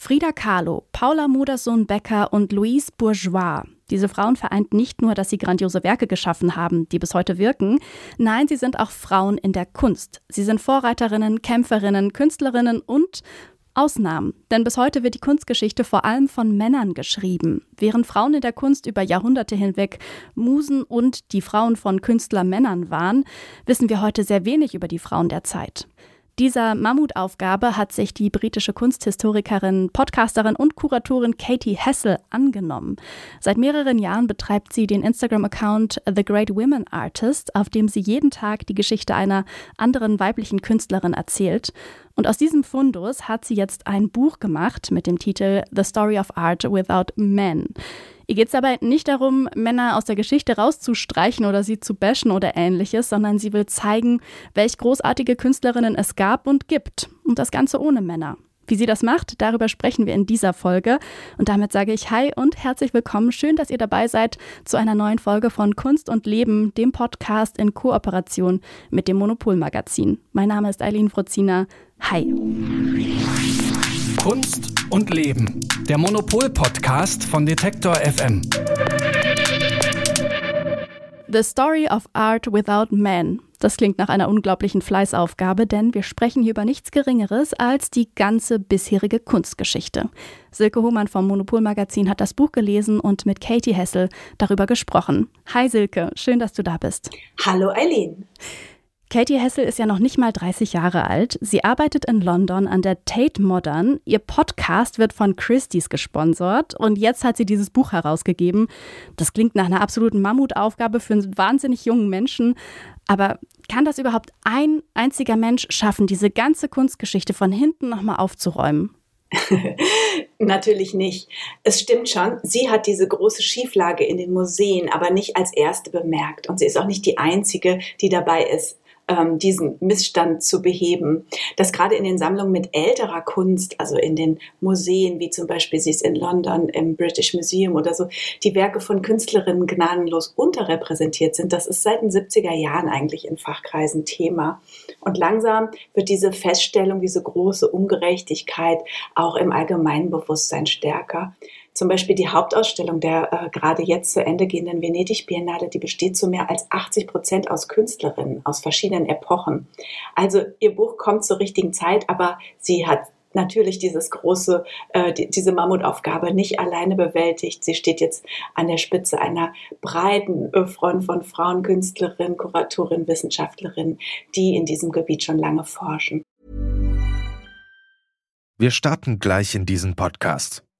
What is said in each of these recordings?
Frida Kahlo, Paula Modersohn-Becker und Louise Bourgeois. Diese Frauen vereint nicht nur, dass sie grandiose Werke geschaffen haben, die bis heute wirken, nein, sie sind auch Frauen in der Kunst. Sie sind Vorreiterinnen, Kämpferinnen, Künstlerinnen und Ausnahmen. Denn bis heute wird die Kunstgeschichte vor allem von Männern geschrieben. Während Frauen in der Kunst über Jahrhunderte hinweg Musen und die Frauen von Künstlermännern waren, wissen wir heute sehr wenig über die Frauen der Zeit. Dieser Mammutaufgabe hat sich die britische Kunsthistorikerin, Podcasterin und Kuratorin Katie Hessel angenommen. Seit mehreren Jahren betreibt sie den Instagram-Account The Great Women Artist, auf dem sie jeden Tag die Geschichte einer anderen weiblichen Künstlerin erzählt. Und aus diesem Fundus hat sie jetzt ein Buch gemacht mit dem Titel The Story of Art Without Men. Ihr geht es dabei nicht darum, Männer aus der Geschichte rauszustreichen oder sie zu bashen oder ähnliches, sondern sie will zeigen, welch großartige Künstlerinnen es gab und gibt. Und das Ganze ohne Männer. Wie sie das macht, darüber sprechen wir in dieser Folge. Und damit sage ich Hi und herzlich willkommen. Schön, dass ihr dabei seid zu einer neuen Folge von Kunst und Leben, dem Podcast in Kooperation mit dem Monopolmagazin. Mein Name ist Eileen Frozina. Hi. Kunst und Leben. Der Monopol-Podcast von Detektor FM. The Story of Art Without Men. Das klingt nach einer unglaublichen Fleißaufgabe, denn wir sprechen hier über nichts Geringeres als die ganze bisherige Kunstgeschichte. Silke Hohmann vom Monopol-Magazin hat das Buch gelesen und mit Katie Hessel darüber gesprochen. Hi Silke, schön, dass du da bist. Hallo Eileen. Katie Hessel ist ja noch nicht mal 30 Jahre alt. Sie arbeitet in London an der Tate Modern. Ihr Podcast wird von Christie's gesponsert und jetzt hat sie dieses Buch herausgegeben. Das klingt nach einer absoluten Mammutaufgabe für einen wahnsinnig jungen Menschen. Aber kann das überhaupt ein einziger Mensch schaffen, diese ganze Kunstgeschichte von hinten nochmal aufzuräumen? Natürlich nicht. Es stimmt schon, sie hat diese große Schieflage in den Museen aber nicht als erste bemerkt. Und sie ist auch nicht die Einzige, die dabei ist, ähm, diesen Missstand zu beheben. Dass gerade in den Sammlungen mit älterer Kunst, also in den Museen, wie zum Beispiel sie ist in London im British Museum oder so, die Werke von Künstlerinnen gnadenlos unterrepräsentiert sind, das ist seit den 70er Jahren eigentlich in Fachkreisen Thema. Und langsam wird diese Feststellung, diese große Ungerechtigkeit auch im allgemeinen Bewusstsein stärker. Zum Beispiel die Hauptausstellung der äh, gerade jetzt zu Ende gehenden Venedig-Biennale, die besteht zu mehr als 80 Prozent aus Künstlerinnen aus verschiedenen Epochen. Also ihr Buch kommt zur richtigen Zeit, aber sie hat natürlich dieses große, äh, die, diese Mammutaufgabe nicht alleine bewältigt. Sie steht jetzt an der Spitze einer breiten Front von Frauen, Künstlerinnen, Kuratorinnen, Wissenschaftlerinnen, die in diesem Gebiet schon lange forschen. Wir starten gleich in diesen Podcast.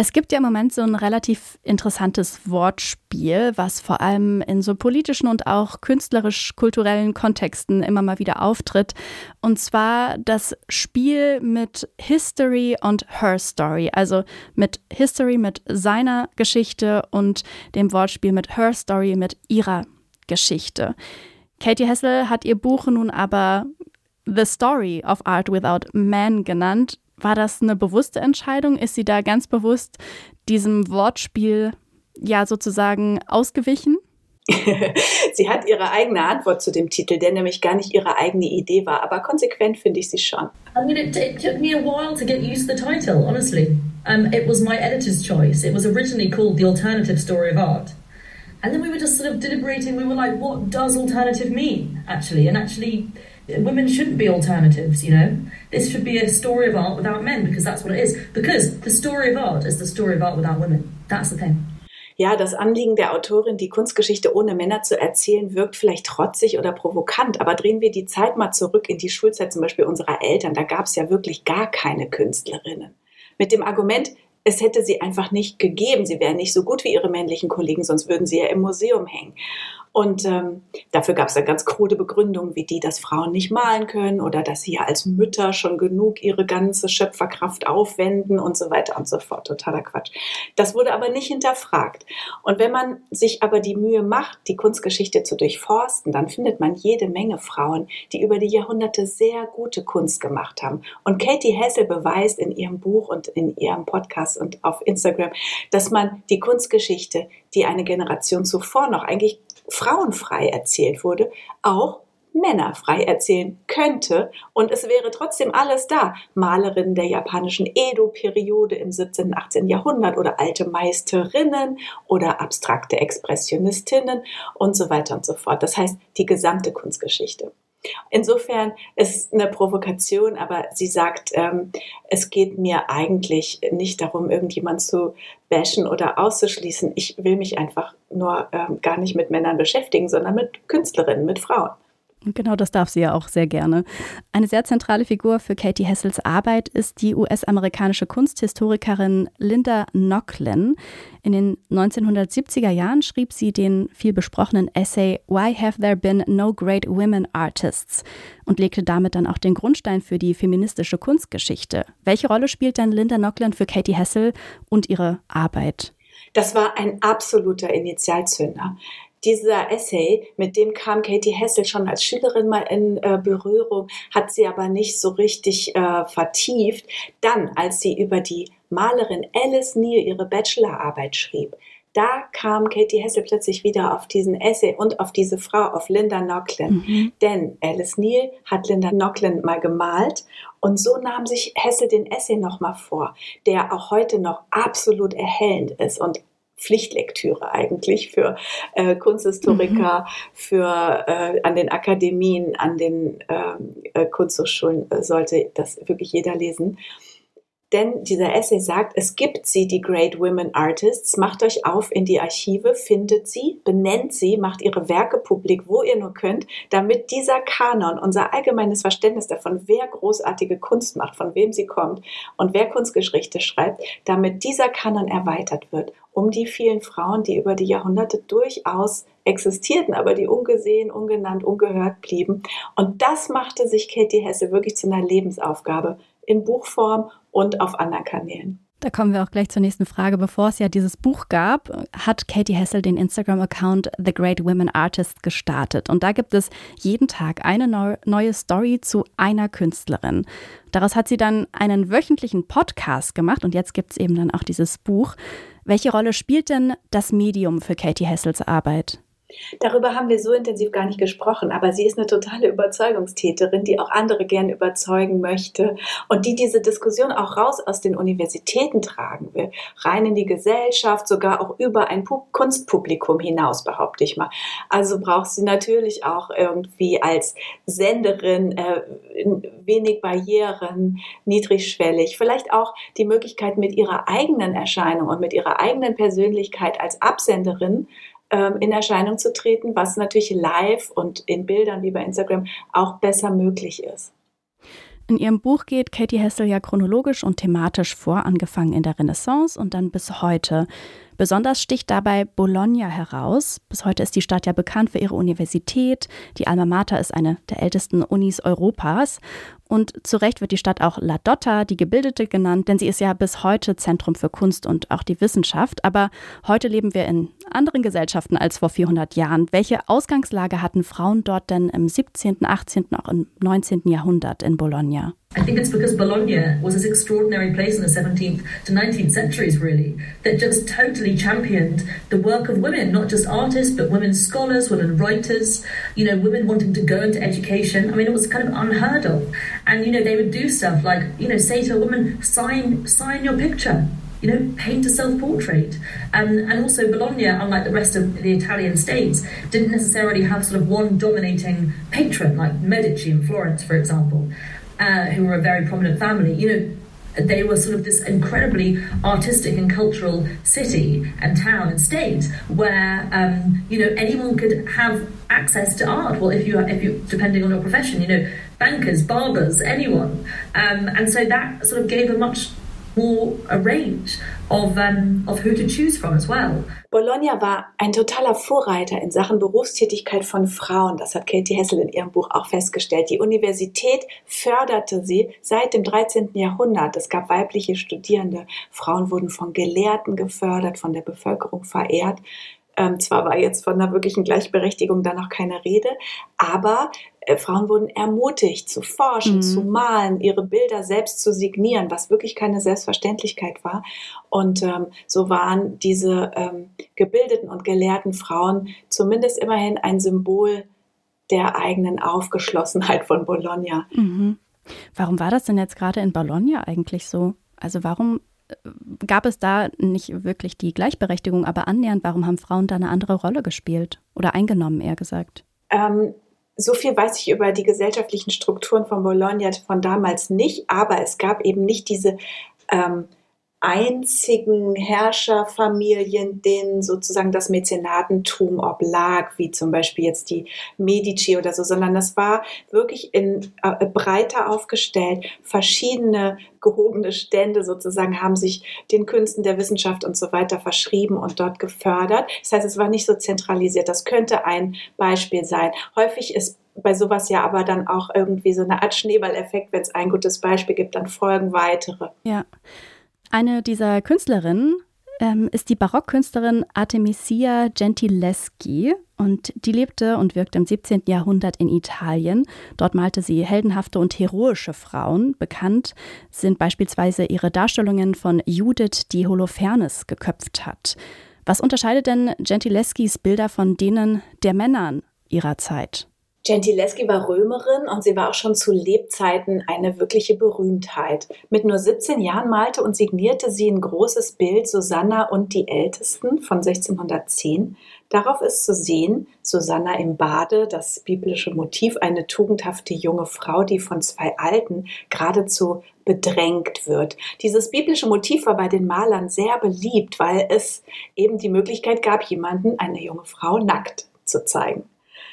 Es gibt ja im Moment so ein relativ interessantes Wortspiel, was vor allem in so politischen und auch künstlerisch-kulturellen Kontexten immer mal wieder auftritt. Und zwar das Spiel mit History und Her Story. Also mit History, mit seiner Geschichte und dem Wortspiel mit Her Story, mit ihrer Geschichte. Katie Hessel hat ihr Buch nun aber The Story of Art Without Man genannt war das eine bewusste Entscheidung? Ist sie da ganz bewusst diesem Wortspiel ja sozusagen ausgewichen? sie hat ihre eigene Antwort zu dem Titel, der nämlich gar nicht ihre eigene Idee war, aber konsequent finde ich sie schon. I mean, it, it took me a while to get used to the title, honestly. Um, it was my editor's choice. It was originally called The Alternative Story of Art. And then we were just sort of deliberating. We were like, what does alternative mean, actually? And actually, women shouldn't be alternatives, you know? This should be a story of art without men because that's what it is. Because the story of art is the story of art without women. That's the thing. Ja, das Anliegen der Autorin, die Kunstgeschichte ohne Männer zu erzählen, wirkt vielleicht trotzig oder provokant, aber drehen wir die Zeit mal zurück in die Schulzeit zum Beispiel unserer Eltern, da gab es ja wirklich gar keine Künstlerinnen. Mit dem Argument, es hätte sie einfach nicht gegeben. Sie wären nicht so gut wie ihre männlichen Kollegen, sonst würden sie ja im Museum hängen. Und ähm, dafür gab es dann ganz krude Begründungen, wie die, dass Frauen nicht malen können oder dass sie ja als Mütter schon genug ihre ganze Schöpferkraft aufwenden und so weiter und so fort. Totaler Quatsch. Das wurde aber nicht hinterfragt. Und wenn man sich aber die Mühe macht, die Kunstgeschichte zu durchforsten, dann findet man jede Menge Frauen, die über die Jahrhunderte sehr gute Kunst gemacht haben. Und Katie Hessel beweist in ihrem Buch und in ihrem Podcast und auf Instagram, dass man die Kunstgeschichte, die eine Generation zuvor noch eigentlich frauenfrei erzählt wurde, auch männerfrei erzählen könnte und es wäre trotzdem alles da. Malerinnen der japanischen Edo-Periode im 17. und 18. Jahrhundert oder alte Meisterinnen oder abstrakte Expressionistinnen und so weiter und so fort. Das heißt, die gesamte Kunstgeschichte. Insofern ist es eine Provokation, aber sie sagt, ähm, es geht mir eigentlich nicht darum, irgendjemand zu bashen oder auszuschließen. Ich will mich einfach nur ähm, gar nicht mit Männern beschäftigen, sondern mit Künstlerinnen, mit Frauen. Genau, das darf sie ja auch sehr gerne. Eine sehr zentrale Figur für Katie Hessels Arbeit ist die US-amerikanische Kunsthistorikerin Linda Nochlin. In den 1970er Jahren schrieb sie den viel besprochenen Essay Why Have There Been No Great Women Artists und legte damit dann auch den Grundstein für die feministische Kunstgeschichte. Welche Rolle spielt denn Linda Nochlin für Katie Hessel und ihre Arbeit? Das war ein absoluter Initialzünder dieser Essay, mit dem kam Katie Hessel schon als Schülerin mal in äh, Berührung, hat sie aber nicht so richtig äh, vertieft. Dann, als sie über die Malerin Alice Neal ihre Bachelorarbeit schrieb, da kam Katie Hessel plötzlich wieder auf diesen Essay und auf diese Frau, auf Linda Nochlin. Mhm. Denn Alice Neal hat Linda Nochlin mal gemalt und so nahm sich Hessel den Essay nochmal vor, der auch heute noch absolut erhellend ist und Pflichtlektüre eigentlich für äh, Kunsthistoriker, mhm. für äh, an den Akademien, an den ähm, äh, Kunsthochschulen äh, sollte das wirklich jeder lesen. Denn dieser Essay sagt, es gibt sie, die Great Women Artists. Macht euch auf in die Archive, findet sie, benennt sie, macht ihre Werke publik, wo ihr nur könnt, damit dieser Kanon, unser allgemeines Verständnis davon, wer großartige Kunst macht, von wem sie kommt und wer Kunstgeschichte schreibt, damit dieser Kanon erweitert wird, um die vielen Frauen, die über die Jahrhunderte durchaus existierten, aber die ungesehen, ungenannt, ungehört blieben. Und das machte sich Katie Hesse wirklich zu einer Lebensaufgabe in Buchform und auf anderen Kanälen. Da kommen wir auch gleich zur nächsten Frage. Bevor es ja dieses Buch gab, hat Katie Hessel den Instagram-Account The Great Women Artist gestartet. Und da gibt es jeden Tag eine neue Story zu einer Künstlerin. Daraus hat sie dann einen wöchentlichen Podcast gemacht und jetzt gibt es eben dann auch dieses Buch. Welche Rolle spielt denn das Medium für Katie Hessels Arbeit? Darüber haben wir so intensiv gar nicht gesprochen, aber sie ist eine totale Überzeugungstäterin, die auch andere gern überzeugen möchte und die diese Diskussion auch raus aus den Universitäten tragen will, rein in die Gesellschaft, sogar auch über ein Kunstpublikum hinaus, behaupte ich mal. Also braucht sie natürlich auch irgendwie als Senderin äh, wenig Barrieren, niedrigschwellig, vielleicht auch die Möglichkeit mit ihrer eigenen Erscheinung und mit ihrer eigenen Persönlichkeit als Absenderin ähm, in Erscheinung zu treten, was natürlich live und in Bildern wie bei Instagram auch besser möglich ist. In ihrem Buch geht Katie Hessel ja chronologisch und thematisch vor, angefangen in der Renaissance und dann bis heute. Besonders sticht dabei Bologna heraus. Bis heute ist die Stadt ja bekannt für ihre Universität. Die Alma Mater ist eine der ältesten Unis Europas. Und zu Recht wird die Stadt auch La Dotta, die Gebildete genannt, denn sie ist ja bis heute Zentrum für Kunst und auch die Wissenschaft. Aber heute leben wir in anderen Gesellschaften als vor 400 Jahren. Welche Ausgangslage hatten Frauen dort denn im 17., 18., auch im 19. Jahrhundert in Bologna? I think it's because Bologna was this extraordinary place in the 17th to 19th centuries, really, that just totally championed the work of women, not just artists, but women scholars, women writers, you know, women wanting to go into education. I mean, it was kind of unheard of. And, you know, they would do stuff like, you know, say to a woman, sign, sign your picture. You know, paint a self-portrait, um, and also Bologna, unlike the rest of the Italian states, didn't necessarily have sort of one dominating patron like Medici in Florence, for example. Uh, who were a very prominent family, you know, they were sort of this incredibly artistic and cultural city and town and state where um, you know anyone could have access to art. Well, if you if you depending on your profession, you know, bankers, barbers, anyone, um, and so that sort of gave a much more a range of, um, of who to choose from as well. Bologna war ein totaler Vorreiter in Sachen Berufstätigkeit von Frauen. Das hat Katie Hessel in ihrem Buch auch festgestellt. Die Universität förderte sie seit dem 13. Jahrhundert. Es gab weibliche Studierende. Frauen wurden von Gelehrten gefördert, von der Bevölkerung verehrt. Ähm, zwar war jetzt von einer wirklichen Gleichberechtigung da noch keine Rede, aber äh, Frauen wurden ermutigt zu forschen, mhm. zu malen, ihre Bilder selbst zu signieren, was wirklich keine Selbstverständlichkeit war. Und ähm, so waren diese ähm, gebildeten und gelehrten Frauen zumindest immerhin ein Symbol der eigenen Aufgeschlossenheit von Bologna. Mhm. Warum war das denn jetzt gerade in Bologna eigentlich so? Also warum gab es da nicht wirklich die Gleichberechtigung, aber annähernd, warum haben Frauen da eine andere Rolle gespielt oder eingenommen, eher gesagt? Ähm, so viel weiß ich über die gesellschaftlichen Strukturen von Bologna von damals nicht, aber es gab eben nicht diese ähm, einzigen Herrscherfamilien, denen sozusagen das Mäzenatentum oblag, wie zum Beispiel jetzt die Medici oder so, sondern das war wirklich in äh, breiter aufgestellt. Verschiedene gehobene Stände sozusagen haben sich den Künsten der Wissenschaft und so weiter verschrieben und dort gefördert. Das heißt, es war nicht so zentralisiert. Das könnte ein Beispiel sein. Häufig ist bei sowas ja aber dann auch irgendwie so eine Art Schneeballeffekt, wenn es ein gutes Beispiel gibt, dann folgen weitere. Ja. Eine dieser Künstlerinnen ähm, ist die Barockkünstlerin Artemisia Gentileschi und die lebte und wirkte im 17. Jahrhundert in Italien. Dort malte sie heldenhafte und heroische Frauen. Bekannt sind beispielsweise ihre Darstellungen von Judith, die Holofernes geköpft hat. Was unterscheidet denn Gentileschis Bilder von denen der Männern ihrer Zeit? Gentileschi war Römerin und sie war auch schon zu Lebzeiten eine wirkliche Berühmtheit. Mit nur 17 Jahren malte und signierte sie ein großes Bild Susanna und die Ältesten von 1610. Darauf ist zu sehen Susanna im Bade, das biblische Motiv, eine tugendhafte junge Frau, die von zwei Alten geradezu bedrängt wird. Dieses biblische Motiv war bei den Malern sehr beliebt, weil es eben die Möglichkeit gab, jemanden, eine junge Frau, nackt zu zeigen.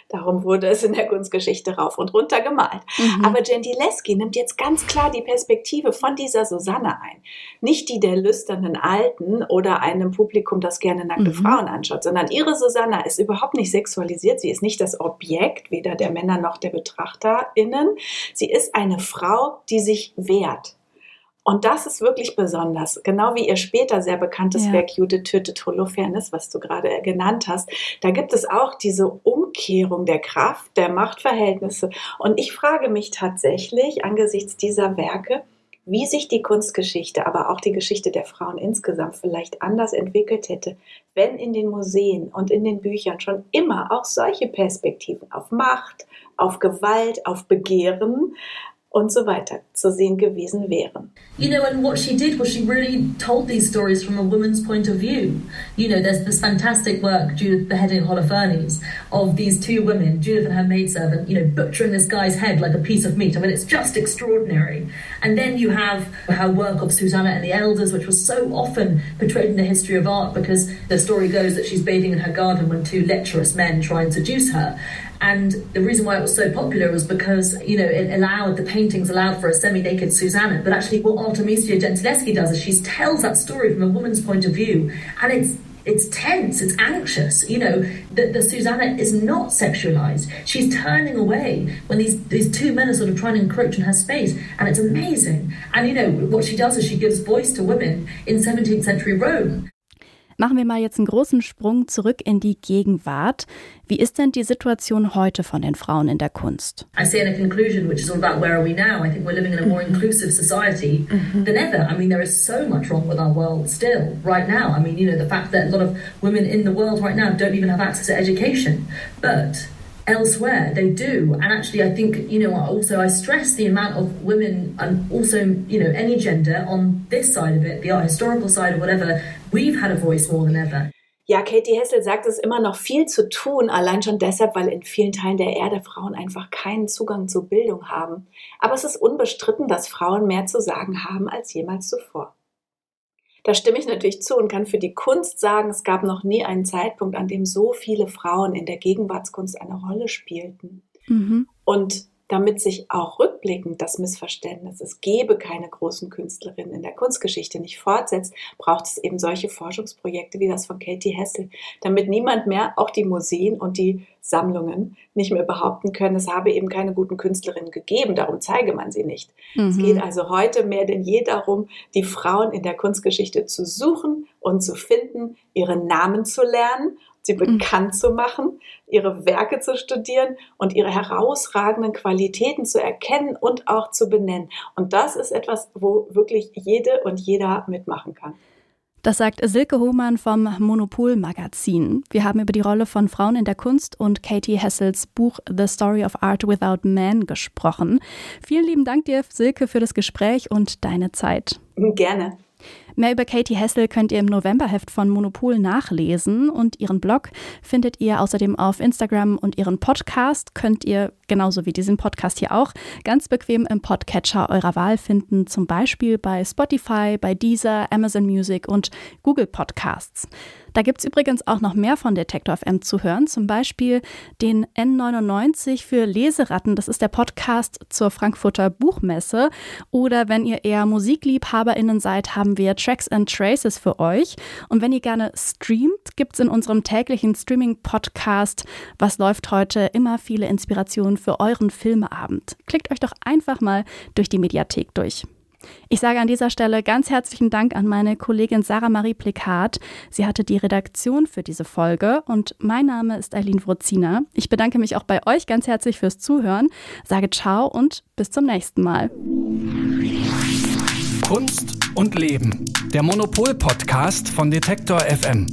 Darum wurde es in der Kunstgeschichte rauf und runter gemalt. Mhm. Aber Gentileschi nimmt jetzt ganz klar die Perspektive von dieser Susanne ein. Nicht die der lüsternen Alten oder einem Publikum, das gerne nackte mhm. Frauen anschaut, sondern ihre Susanna ist überhaupt nicht sexualisiert. Sie ist nicht das Objekt, weder der Männer noch der BetrachterInnen. Sie ist eine Frau, die sich wehrt. Und das ist wirklich besonders. Genau wie ihr später sehr bekanntes ja. Werk Judith tötet Holofernes, was du gerade genannt hast. Da gibt es auch diese Umkehrung der Kraft, der Machtverhältnisse. Und ich frage mich tatsächlich angesichts dieser Werke, wie sich die Kunstgeschichte, aber auch die Geschichte der Frauen insgesamt vielleicht anders entwickelt hätte, wenn in den Museen und in den Büchern schon immer auch solche Perspektiven auf Macht, auf Gewalt, auf Begehren, und so weiter zu sehen gewesen wären. You know, and what she did was she really told these stories from a woman's point of view. You know, there's this fantastic work, Judith beheading Holofernes, of these two women, Judith and her maidservant, you know, butchering this guy's head like a piece of meat. I mean, it's just extraordinary. And then you have her work of Susanna and the Elders, which was so often portrayed in the history of art because the story goes that she's bathing in her garden when two lecherous men try and seduce her. And the reason why it was so popular was because, you know, it allowed, the paintings allowed for a semi-naked Susanna. But actually what Artemisia Gentileschi does is she tells that story from a woman's point of view. And it's it's tense, it's anxious. You know, the, the Susanna is not sexualized. She's turning away when these, these two men are sort of trying to encroach on her space, and it's amazing. And you know, what she does is she gives voice to women in 17th century Rome. Machen wir mal jetzt einen großen Sprung zurück in die Gegenwart. Wie ist denn die Situation heute von den Frauen in der Kunst? I see in a conclusion which is all about where are we now. I think we're living in a more mm-hmm. inclusive society mm-hmm. than ever. I mean, there is so much wrong with our world still right now. I mean, you know, the fact that a lot of women in the world right now don't even have access to education. But elsewhere they do and actually i think you know also i stress the amount of women and also you know any gender on this side of it the art historical side or whatever we've had a voice more than ever Ja, Katie Hessel sagt, es ist immer noch viel zu tun, allein schon deshalb, weil in vielen Teilen der Erde Frauen einfach keinen Zugang zur Bildung haben. Aber es ist unbestritten, dass Frauen mehr zu sagen haben als jemals zuvor. Da stimme ich natürlich zu und kann für die Kunst sagen, es gab noch nie einen Zeitpunkt, an dem so viele Frauen in der Gegenwartskunst eine Rolle spielten. Mhm. Und damit sich auch rückblickend das Missverständnis, es gebe keine großen Künstlerinnen in der Kunstgeschichte nicht fortsetzt, braucht es eben solche Forschungsprojekte wie das von Katie Hessel, damit niemand mehr, auch die Museen und die Sammlungen, nicht mehr behaupten können, es habe eben keine guten Künstlerinnen gegeben, darum zeige man sie nicht. Mhm. Es geht also heute mehr denn je darum, die Frauen in der Kunstgeschichte zu suchen und zu finden, ihre Namen zu lernen sie mhm. bekannt zu machen, ihre Werke zu studieren und ihre herausragenden Qualitäten zu erkennen und auch zu benennen. Und das ist etwas, wo wirklich jede und jeder mitmachen kann. Das sagt Silke Hohmann vom Monopol Magazin. Wir haben über die Rolle von Frauen in der Kunst und Katie Hessels Buch The Story of Art Without Men gesprochen. Vielen lieben Dank dir, Silke, für das Gespräch und deine Zeit. Gerne. Mehr über Katie Hessel könnt ihr im Novemberheft von Monopol nachlesen und ihren Blog findet ihr außerdem auf Instagram und ihren Podcast könnt ihr, genauso wie diesen Podcast hier auch, ganz bequem im Podcatcher eurer Wahl finden, zum Beispiel bei Spotify, bei Deezer, Amazon Music und Google Podcasts. Da gibt es übrigens auch noch mehr von Detektor FM zu hören, zum Beispiel den N99 für Leseratten. Das ist der Podcast zur Frankfurter Buchmesse. Oder wenn ihr eher MusikliebhaberInnen seid, haben wir Tracks and Traces für euch. Und wenn ihr gerne streamt, gibt es in unserem täglichen Streaming-Podcast Was läuft heute immer viele Inspirationen für euren Filmeabend. Klickt euch doch einfach mal durch die Mediathek durch. Ich sage an dieser Stelle ganz herzlichen Dank an meine Kollegin Sarah Marie Plikat. Sie hatte die Redaktion für diese Folge und mein Name ist Eileen Wrozina. Ich bedanke mich auch bei euch ganz herzlich fürs Zuhören, sage ciao und bis zum nächsten Mal. Kunst und Leben. Der Monopol-Podcast von Detektor FM.